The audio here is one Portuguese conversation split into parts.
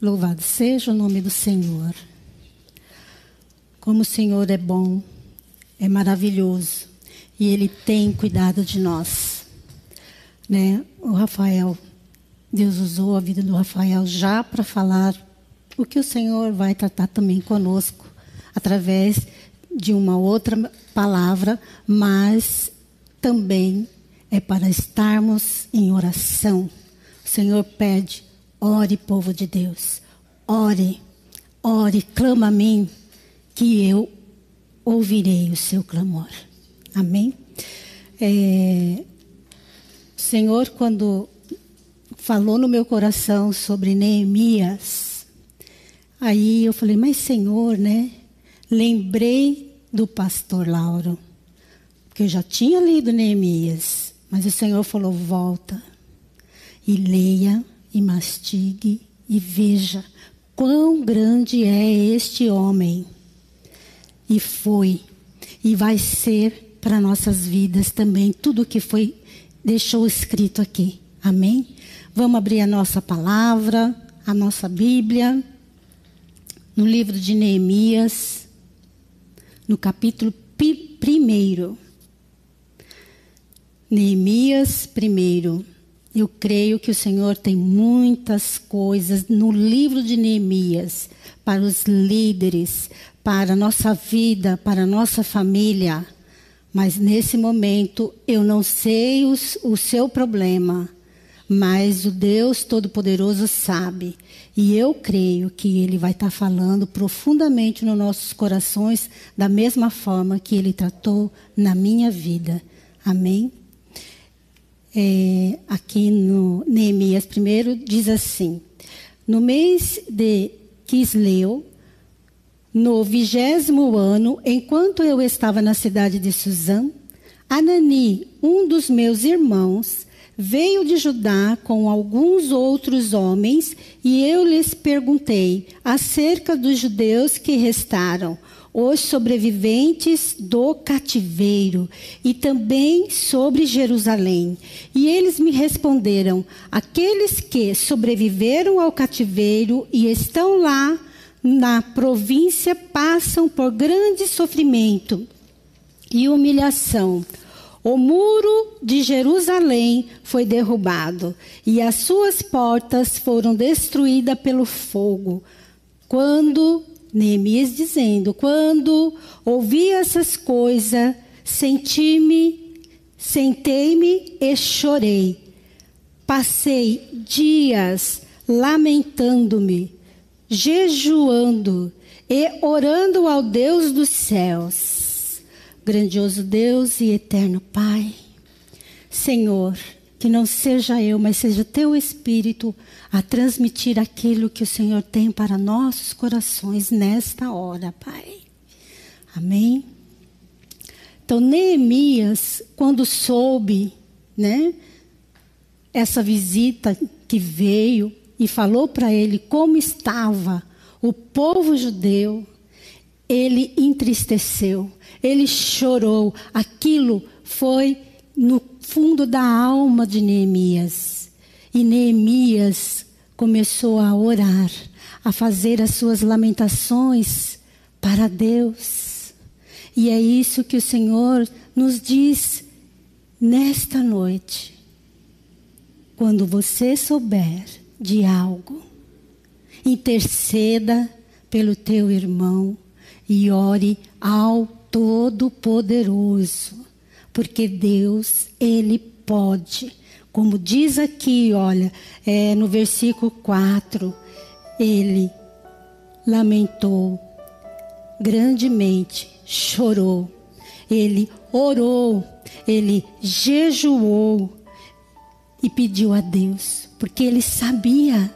Louvado seja o nome do Senhor. Como o Senhor é bom, é maravilhoso e Ele tem cuidado de nós. Né? O Rafael, Deus usou a vida do Rafael já para falar o que o Senhor vai tratar também conosco através de uma outra palavra, mas também é para estarmos em oração. O Senhor pede, ore, povo de Deus, ore, ore, clama a mim, que eu ouvirei o seu clamor. Amém? É, o Senhor, quando falou no meu coração sobre Neemias, aí eu falei, mas Senhor, né? Lembrei do pastor Lauro, porque eu já tinha lido Neemias, mas o Senhor falou: volta e leia e mastigue e veja quão grande é este homem. E foi, e vai ser para nossas vidas também tudo que foi deixou escrito aqui. Amém? Vamos abrir a nossa palavra, a nossa Bíblia, no livro de Neemias no capítulo primeiro. Neemias primeiro. Eu creio que o Senhor tem muitas coisas no livro de Neemias para os líderes, para a nossa vida, para a nossa família. Mas nesse momento eu não sei os, o seu problema, mas o Deus Todo-Poderoso sabe. E eu creio que Ele vai estar falando profundamente nos nossos corações, da mesma forma que Ele tratou na minha vida. Amém? É, aqui no Neemias primeiro diz assim: No mês de Quisleu, no vigésimo ano, enquanto eu estava na cidade de Suzã, Anani, um dos meus irmãos, veio de Judá com alguns outros homens, e eu lhes perguntei acerca dos judeus que restaram, os sobreviventes do cativeiro, e também sobre Jerusalém. E eles me responderam: aqueles que sobreviveram ao cativeiro e estão lá na província passam por grande sofrimento e humilhação o muro de Jerusalém foi derrubado e as suas portas foram destruídas pelo fogo. Quando, Neemias dizendo, quando ouvi essas coisas, senti-me, sentei-me e chorei. Passei dias lamentando-me, jejuando e orando ao Deus dos céus grandioso Deus e eterno Pai. Senhor, que não seja eu, mas seja teu Espírito a transmitir aquilo que o Senhor tem para nossos corações nesta hora, Pai. Amém? Então, Neemias, quando soube, né, essa visita que veio e falou para ele como estava o povo judeu, ele entristeceu, ele chorou. Aquilo foi no fundo da alma de Neemias. E Neemias começou a orar, a fazer as suas lamentações para Deus. E é isso que o Senhor nos diz nesta noite. Quando você souber de algo, interceda pelo teu irmão e ore ao Todo-Poderoso, porque Deus, Ele pode. Como diz aqui, olha, é, no versículo 4, ele lamentou grandemente, chorou, ele orou, ele jejuou e pediu a Deus, porque ele sabia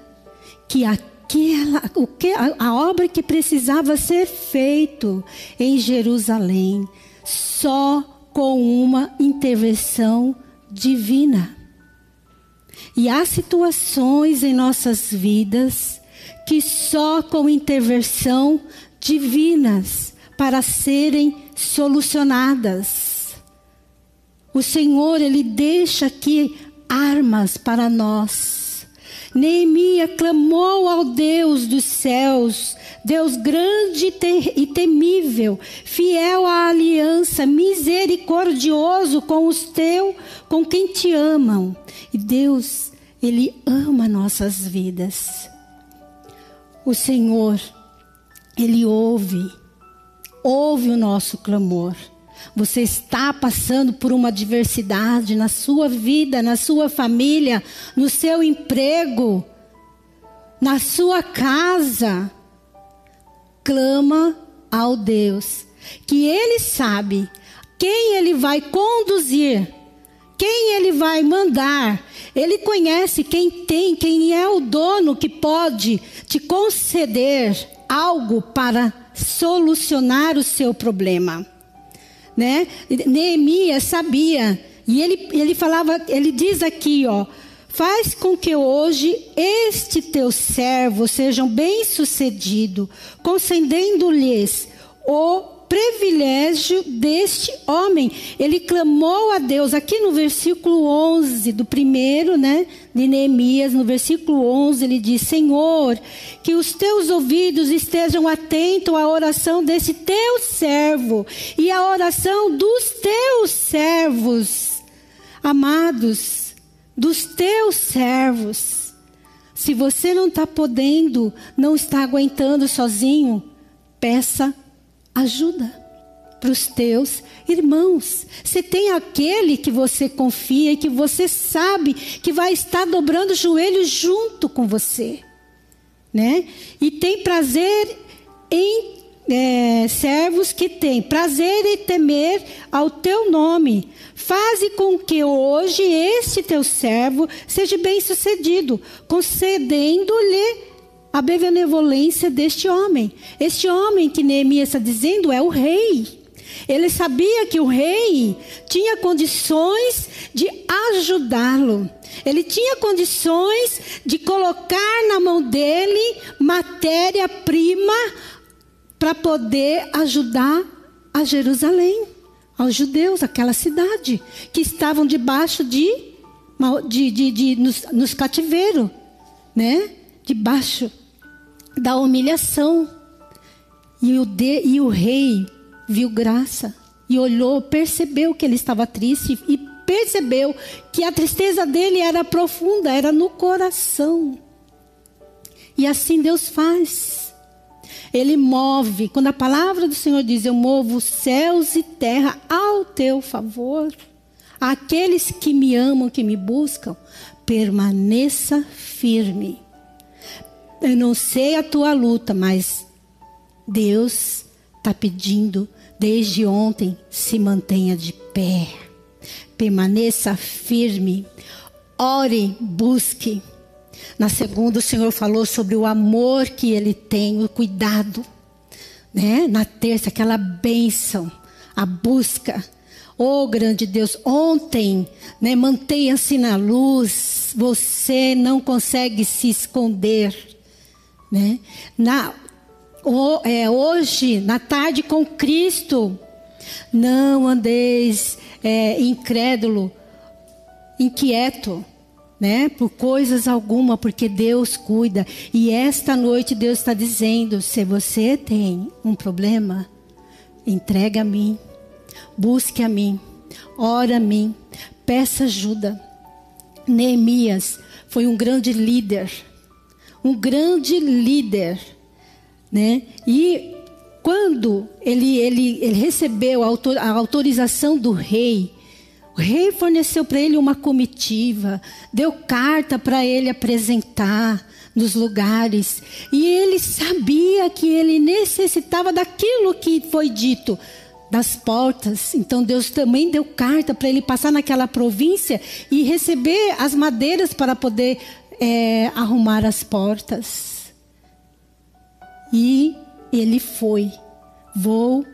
que aquela, o que, a, a obra que precisava ser feito em Jerusalém, só com uma intervenção divina. E há situações em nossas vidas que só com intervenção divinas para serem solucionadas. O Senhor, Ele deixa aqui armas para nós Neemias clamou ao Deus dos céus, Deus grande e temível, fiel à aliança, misericordioso com os teus, com quem te amam. E Deus, Ele ama nossas vidas. O Senhor, Ele ouve, ouve o nosso clamor. Você está passando por uma adversidade na sua vida, na sua família, no seu emprego, na sua casa. Clama ao Deus, que Ele sabe quem Ele vai conduzir, quem Ele vai mandar. Ele conhece quem tem, quem é o dono que pode te conceder algo para solucionar o seu problema né? Neemias sabia. E ele, ele falava, ele diz aqui, ó, faz com que hoje este teu servo sejam bem-sucedido, concedendo-lhes o privilégio deste homem. Ele clamou a Deus, aqui no versículo 11 do primeiro, né, de Neemias, no versículo 11, ele diz: Senhor, que os teus ouvidos estejam atentos à oração desse teu servo e à oração dos teus servos, amados, dos teus servos. Se você não está podendo, não está aguentando sozinho, peça ajuda para os teus irmãos. Você tem aquele que você confia e que você sabe que vai estar dobrando o joelho junto com você, né? E tem prazer em é, servos que têm prazer em temer ao teu nome. Faze com que hoje este teu servo seja bem sucedido, concedendo-lhe a benevolência deste homem. Este homem que Neemias está dizendo é o rei. Ele sabia que o rei tinha condições de ajudá-lo. Ele tinha condições de colocar na mão dele matéria-prima para poder ajudar a Jerusalém, aos judeus, aquela cidade, que estavam debaixo de, de, de, de nos, nos cativeiros, né? Debaixo da humilhação. E o, de, e o rei viu graça e olhou, percebeu que ele estava triste e percebeu que a tristeza dele era profunda, era no coração. E assim Deus faz. Ele move, quando a palavra do Senhor diz: Eu movo céus e terra ao teu favor. Aqueles que me amam, que me buscam, permaneça firme. Eu não sei a tua luta, mas Deus está pedindo desde ontem, se mantenha de pé, permaneça firme, ore, busque. Na segunda, o Senhor falou sobre o amor que Ele tem, o cuidado. Né? Na terça, aquela bênção, a busca. Oh, grande Deus, ontem, né, mantenha-se na luz, você não consegue se esconder. Né? Na, o, é, hoje, na tarde com Cristo, não andeis é, incrédulo, inquieto, né? Por coisas alguma, porque Deus cuida. E esta noite Deus está dizendo: se você tem um problema, entrega a mim, busque a mim, ora a mim, peça ajuda. Neemias foi um grande líder, um grande líder né? E quando ele, ele, ele recebeu a, autor, a autorização do rei, o rei forneceu para ele uma comitiva, deu carta para ele apresentar nos lugares. E ele sabia que ele necessitava daquilo que foi dito, das portas. Então Deus também deu carta para ele passar naquela província e receber as madeiras para poder é, arrumar as portas. E ele foi. Vou,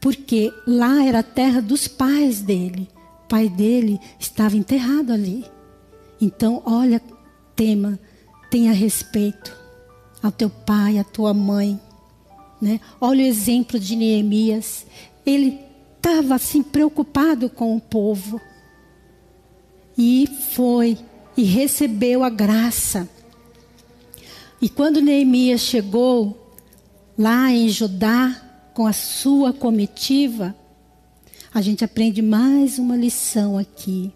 porque lá era a terra dos pais dele. O pai dele estava enterrado ali. Então, olha, tema, tenha respeito ao teu pai, à tua mãe. Né? Olha o exemplo de Neemias. Ele estava assim preocupado com o povo. E foi e recebeu a graça E quando Neemias chegou lá em Judá com a sua comitiva, a gente aprende mais uma lição aqui.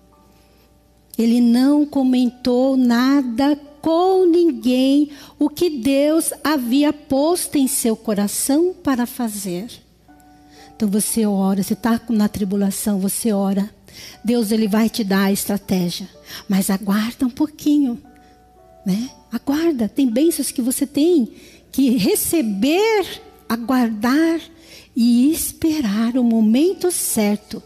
Ele não comentou nada com ninguém o que Deus havia posto em seu coração para fazer. Então você ora, você está na tribulação, você ora. Deus ele vai te dar a estratégia, mas aguarda um pouquinho, né? Aguarda, tem bênçãos que você tem que receber, aguardar e esperar o momento certo.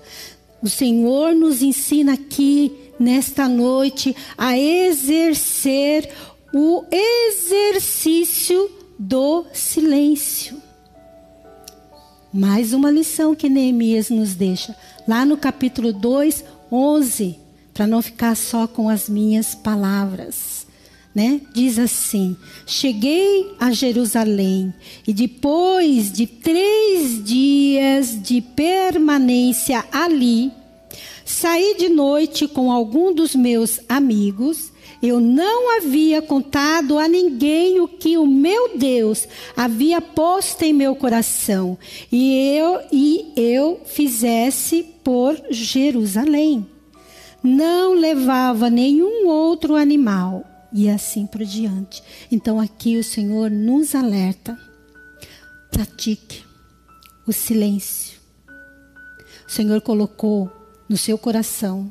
O Senhor nos ensina aqui nesta noite a exercer o exercício do silêncio. Mais uma lição que Neemias nos deixa, lá no capítulo 2, 11, para não ficar só com as minhas palavras. Né? Diz assim: Cheguei a Jerusalém e depois de três dias de permanência ali, saí de noite com algum dos meus amigos eu não havia contado a ninguém o que o meu Deus havia posto em meu coração, e eu e eu fizesse por Jerusalém. Não levava nenhum outro animal e assim por diante. Então aqui o Senhor nos alerta. Pratique o silêncio. O Senhor colocou no seu coração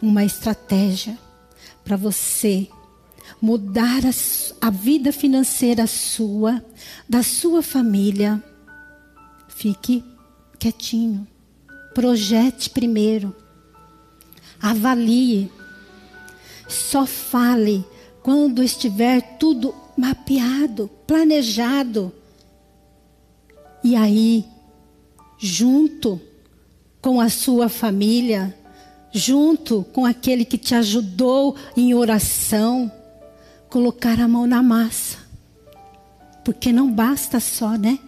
uma estratégia para você mudar a, a, vida financeira sua, da sua família, fique quietinho. Projete primeiro. Avalie. Só fale quando estiver tudo mapeado, planejado. E aí, junto com a sua família, junto com aquele que te ajudou em oração, colocar a mão na massa. Porque não basta só, né?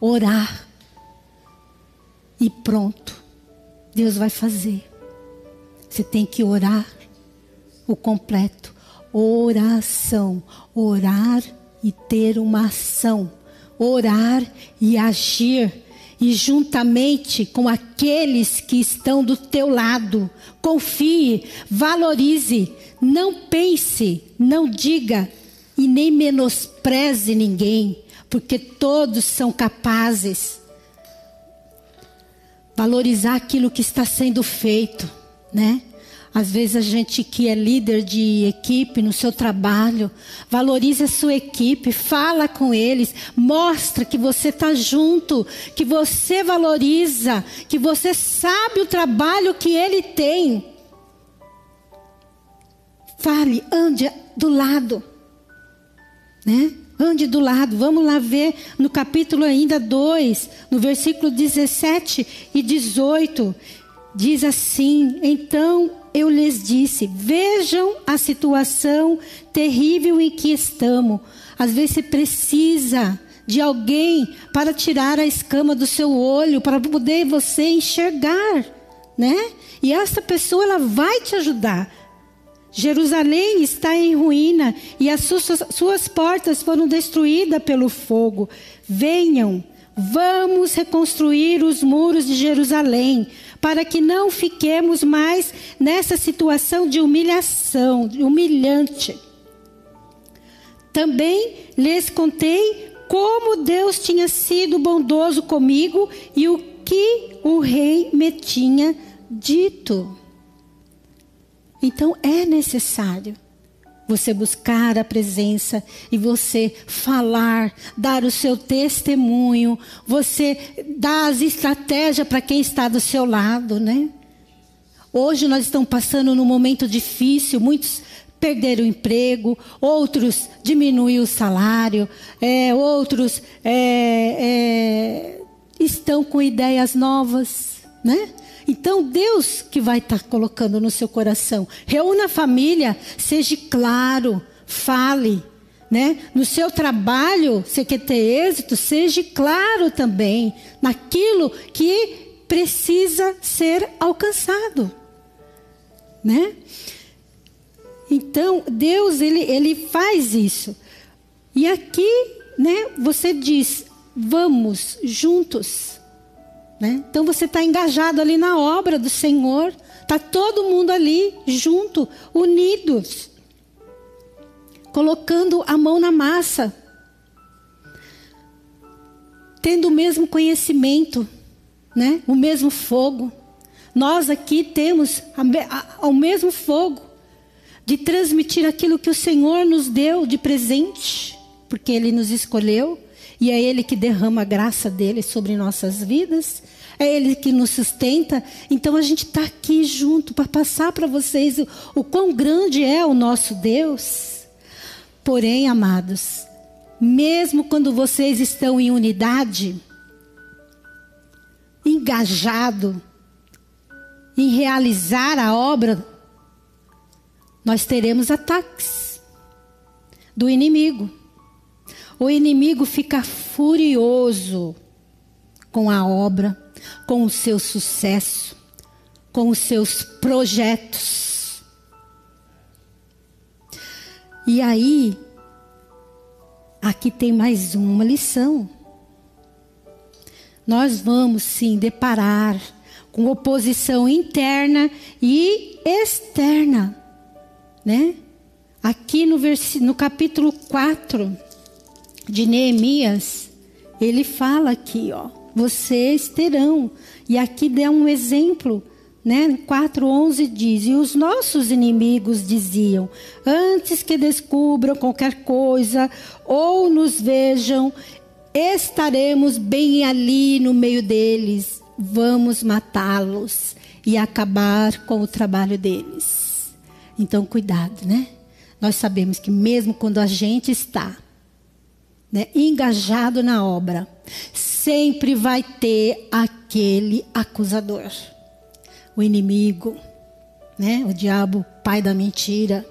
Orar. E pronto. Deus vai fazer. Você tem que orar o completo. Oração. Orar e ter uma ação. Orar e agir e juntamente com aqueles que estão do teu lado. Confie, valorize, não pense, não diga e nem menospreze ninguém, porque todos são capazes. Valorizar aquilo que está sendo feito, né? Às vezes a gente que é líder de equipe no seu trabalho, valorize a sua equipe, fala com eles, mostra que você está junto, que você valoriza, que você sabe o trabalho que ele tem. Fale, ande do lado, né? Ande do lado. Vamos lá ver no capítulo ainda 2, no versículo 17 e 18. Diz assim: Então eu lhes disse: vejam a situação terrível em que estamos. Às vezes você precisa de alguém para tirar a escama do seu olho, para poder você enxergar, né? E essa pessoa ela vai te ajudar. Jerusalém está em ruína e as suas, suas portas foram destruídas pelo fogo. Venham, vamos reconstruir os muros de Jerusalém para que não fiquemos mais nessa situação de humilhação, humilhante. Também lhes contei como Deus tinha sido bondoso comigo e o que o rei me tinha dito. Então é necessário você buscar a presença e você falar, dar o seu testemunho, você dar as estratégias para quem está do seu lado, né? Hoje nós estamos passando num momento difícil, muitos perderam o emprego, outros diminuíram o salário, é, outros é, é, estão com ideias novas, né? Então, Deus que vai estar tá colocando no seu coração. Reúna a família, seja claro, fale. Né? No seu trabalho, você quer ter êxito, seja claro também naquilo que precisa ser alcançado. Né? Então, Deus, ele, ele faz isso. E aqui, né, você diz: vamos juntos. Né? Então você está engajado ali na obra do Senhor, está todo mundo ali junto, unidos, colocando a mão na massa, tendo o mesmo conhecimento, né? o mesmo fogo. Nós aqui temos o mesmo fogo de transmitir aquilo que o Senhor nos deu de presente, porque Ele nos escolheu e é Ele que derrama a graça dele sobre nossas vidas. É Ele que nos sustenta. Então a gente está aqui junto para passar para vocês o, o quão grande é o nosso Deus. Porém, amados, mesmo quando vocês estão em unidade, engajado em realizar a obra, nós teremos ataques do inimigo o inimigo fica furioso com a obra, com o seu sucesso, com os seus projetos. E aí, aqui tem mais uma lição. Nós vamos sim deparar com oposição interna e externa, né? Aqui no, no capítulo 4, de Neemias, ele fala aqui, ó, vocês terão. E aqui dá um exemplo, né? 4:11 diz: "E os nossos inimigos diziam: antes que descubram qualquer coisa ou nos vejam, estaremos bem ali no meio deles. Vamos matá-los e acabar com o trabalho deles." Então, cuidado, né? Nós sabemos que mesmo quando a gente está né, engajado na obra, sempre vai ter aquele acusador, o inimigo, né, o diabo, pai da mentira,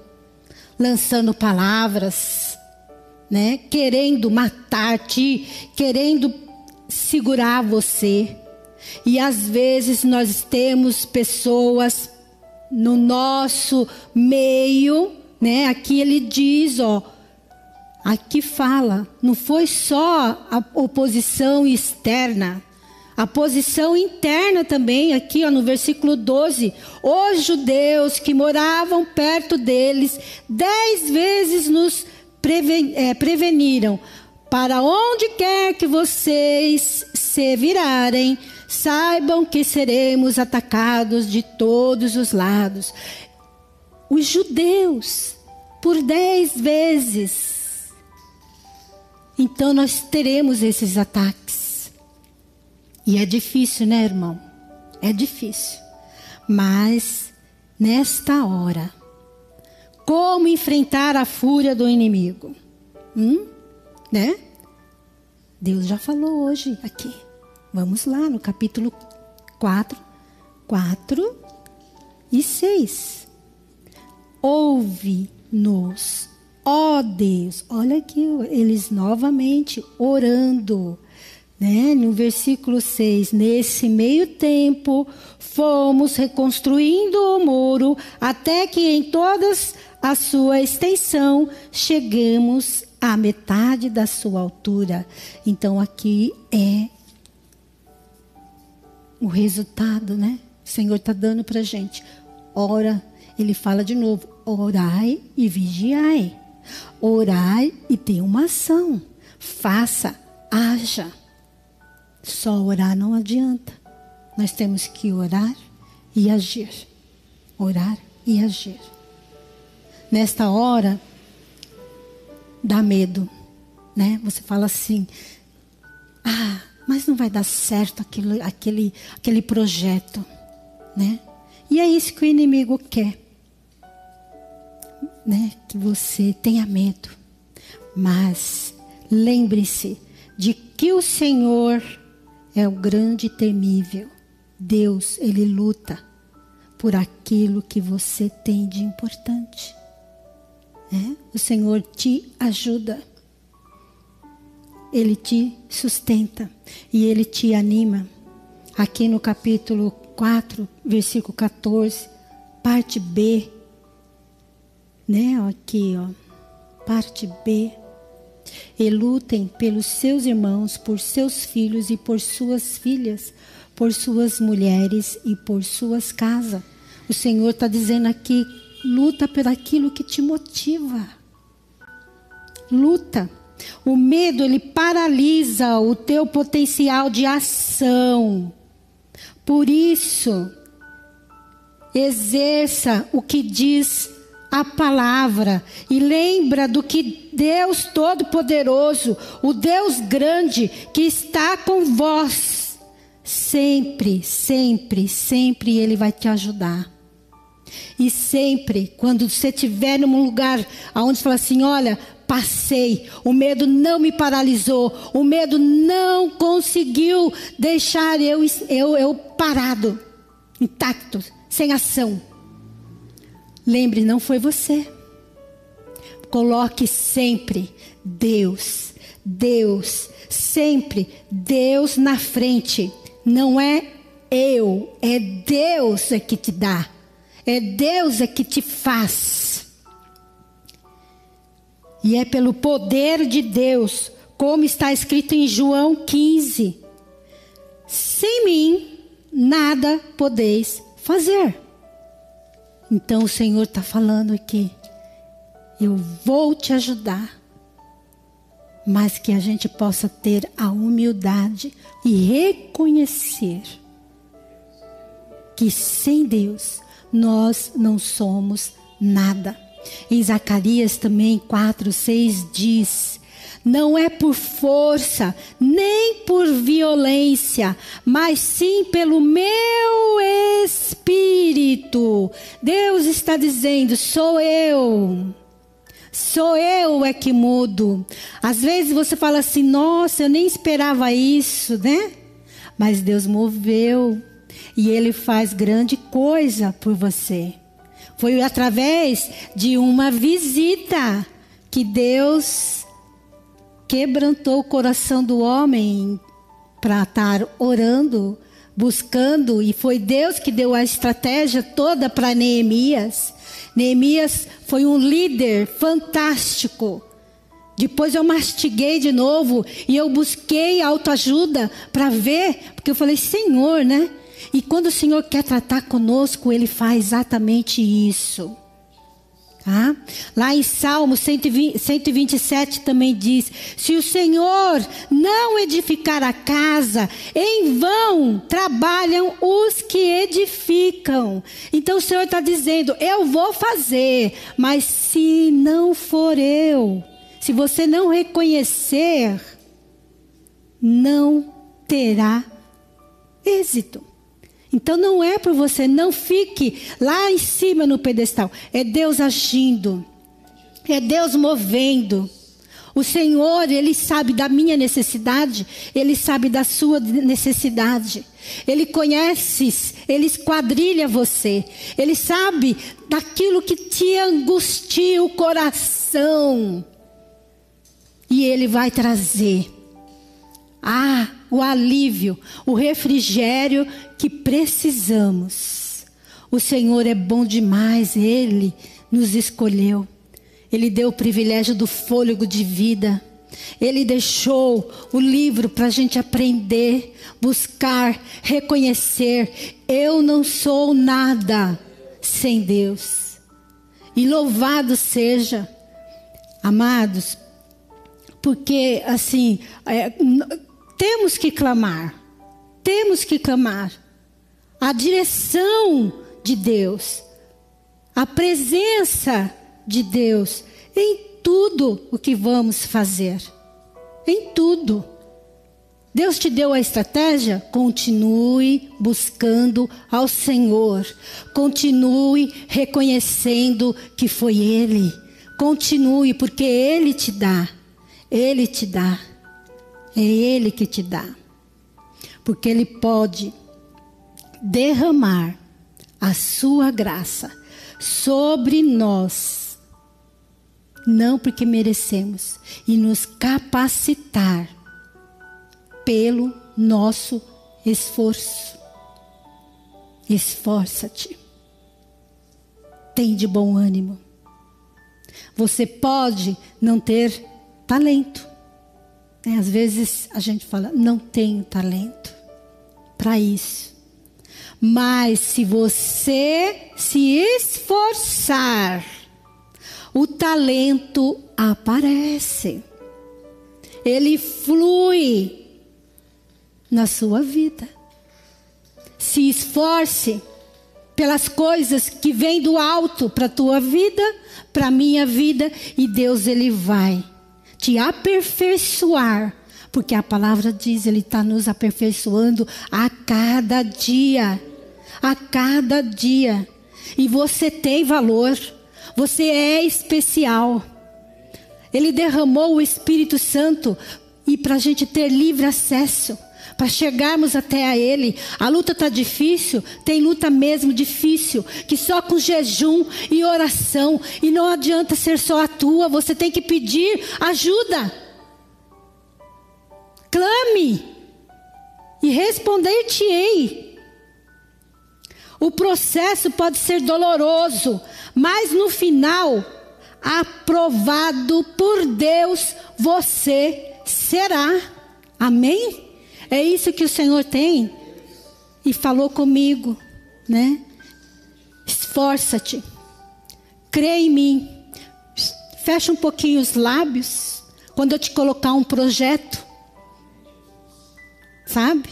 lançando palavras, né, querendo matar-te, querendo segurar você. E às vezes nós temos pessoas no nosso meio, né? Aqui ele diz, ó, Aqui fala, não foi só a oposição externa, a posição interna também, aqui ó, no versículo 12. Os judeus que moravam perto deles, dez vezes nos preven é, preveniram: para onde quer que vocês se virarem, saibam que seremos atacados de todos os lados. Os judeus, por dez vezes, então nós teremos esses ataques. E é difícil, né, irmão? É difícil. Mas nesta hora, como enfrentar a fúria do inimigo? Hum? Né? Deus já falou hoje aqui. Vamos lá no capítulo 4, 4 e 6. Ouve-nos, Ó oh Deus, olha aqui, eles novamente orando. Né? No versículo 6, nesse meio tempo, fomos reconstruindo o muro até que em toda a sua extensão chegamos à metade da sua altura. Então aqui é o resultado, né? O Senhor está dando para gente. Ora, ele fala de novo: orai e vigiai. Orai e ter uma ação. Faça, haja. Só orar não adianta. Nós temos que orar e agir. Orar e agir. Nesta hora, dá medo, né? Você fala assim: ah, mas não vai dar certo aquele, aquele, aquele projeto, né? E é isso que o inimigo quer né, que você tenha medo, mas lembre-se de que o Senhor é o grande temível. Deus, ele luta por aquilo que você tem de importante. Né? O Senhor te ajuda. Ele te sustenta e ele te anima. Aqui no capítulo 4, versículo 14, parte B, né? Aqui, ó, parte B. e lutem pelos seus irmãos, por seus filhos e por suas filhas, por suas mulheres e por suas casas. O Senhor está dizendo aqui: luta por aquilo que te motiva. Luta. O medo ele paralisa o teu potencial de ação. Por isso, exerça o que diz a palavra e lembra do que Deus Todo-Poderoso, o Deus grande que está com vós, sempre, sempre, sempre Ele vai te ajudar. E sempre, quando você estiver num lugar onde você fala assim: olha, passei, o medo não me paralisou, o medo não conseguiu deixar eu, eu, eu parado, intacto, sem ação. Lembre, não foi você. Coloque sempre Deus, Deus, sempre Deus na frente. Não é eu, é Deus é que te dá. É Deus é que te faz. E é pelo poder de Deus, como está escrito em João 15: Sem mim nada podeis fazer. Então o Senhor está falando aqui: eu vou te ajudar, mas que a gente possa ter a humildade e reconhecer que sem Deus nós não somos nada. Em Zacarias também 4, 6 diz: não é por força, nem por violência, mas sim pelo meu espírito. Deus está dizendo: sou eu. Sou eu é que mudo. Às vezes você fala assim: nossa, eu nem esperava isso, né? Mas Deus moveu e Ele faz grande coisa por você. Foi através de uma visita que Deus quebrantou o coração do homem para estar orando, buscando, e foi Deus que deu a estratégia toda para Neemias. Neemias foi um líder fantástico. Depois eu mastiguei de novo e eu busquei autoajuda para ver, porque eu falei, Senhor, né? E quando o Senhor quer tratar conosco, Ele faz exatamente isso. Tá? Lá em Salmo 120, 127 também diz: Se o Senhor não edificar a casa, em vão trabalham os que edificam. Então o Senhor está dizendo: Eu vou fazer, mas se não for eu, se você não reconhecer, não terá êxito. Então não é por você, não fique lá em cima no pedestal. É Deus agindo. É Deus movendo. O Senhor, Ele sabe da minha necessidade, Ele sabe da sua necessidade. Ele conhece, Ele esquadrilha você. Ele sabe daquilo que te angustia o coração. E Ele vai trazer. Ah, o alívio, o refrigério que precisamos. O Senhor é bom demais, Ele nos escolheu. Ele deu o privilégio do fôlego de vida. Ele deixou o livro para a gente aprender, buscar, reconhecer. Eu não sou nada sem Deus. E louvado seja, amados, porque assim, é, temos que clamar, temos que clamar. A direção de Deus, a presença de Deus em tudo o que vamos fazer. Em tudo. Deus te deu a estratégia? Continue buscando ao Senhor. Continue reconhecendo que foi Ele. Continue, porque Ele te dá. Ele te dá. É Ele que te dá. Porque Ele pode derramar a sua graça sobre nós, não porque merecemos, e nos capacitar pelo nosso esforço. Esforça-te. Tem de bom ânimo. Você pode não ter talento. Né? Às vezes a gente fala, não tenho talento para isso. Mas se você se esforçar, o talento aparece. Ele flui na sua vida. Se esforce pelas coisas que vêm do alto para a tua vida, para a minha vida, e Deus ele vai te aperfeiçoar, porque a palavra diz, ele está nos aperfeiçoando a cada dia, a cada dia. E você tem valor, você é especial. Ele derramou o Espírito Santo e para a gente ter livre acesso para chegarmos até a Ele. A luta está difícil, tem luta mesmo difícil, que só com jejum e oração, e não adianta ser só a tua, você tem que pedir ajuda. Clame e responder-te-ei. O processo pode ser doloroso, mas no final, aprovado por Deus, você será. Amém? É isso que o Senhor tem e falou comigo, né? Esforça-te, crê em mim. Fecha um pouquinho os lábios quando eu te colocar um projeto, sabe?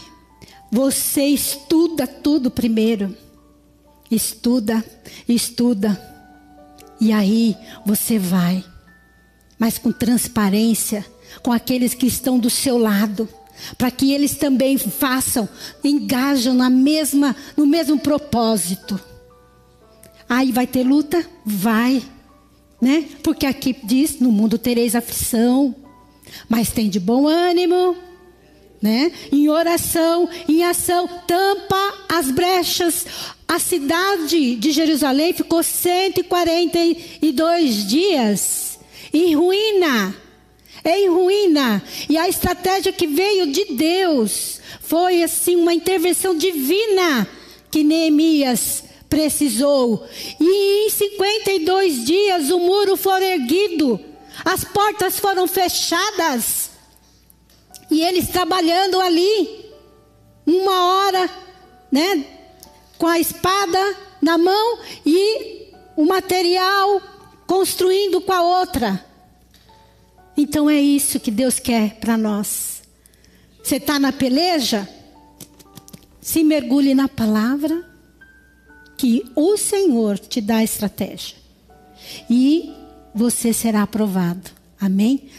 Você estuda tudo primeiro. Estuda, estuda. E aí você vai, mas com transparência, com aqueles que estão do seu lado para que eles também façam, engajam na mesma, no mesmo propósito. Aí vai ter luta? Vai. Né? Porque aqui diz: no mundo tereis aflição, mas tem de bom ânimo. Né? Em oração, em ação, tampa as brechas. A cidade de Jerusalém ficou 142 dias em ruína em ruína. E a estratégia que veio de Deus foi assim uma intervenção divina que Neemias precisou. E em 52 dias o muro foi erguido, as portas foram fechadas. E eles trabalhando ali, uma hora, né, com a espada na mão e o material construindo com a outra. Então é isso que Deus quer para nós. Você está na peleja? Se mergulhe na palavra, que o Senhor te dá a estratégia. E você será aprovado. Amém?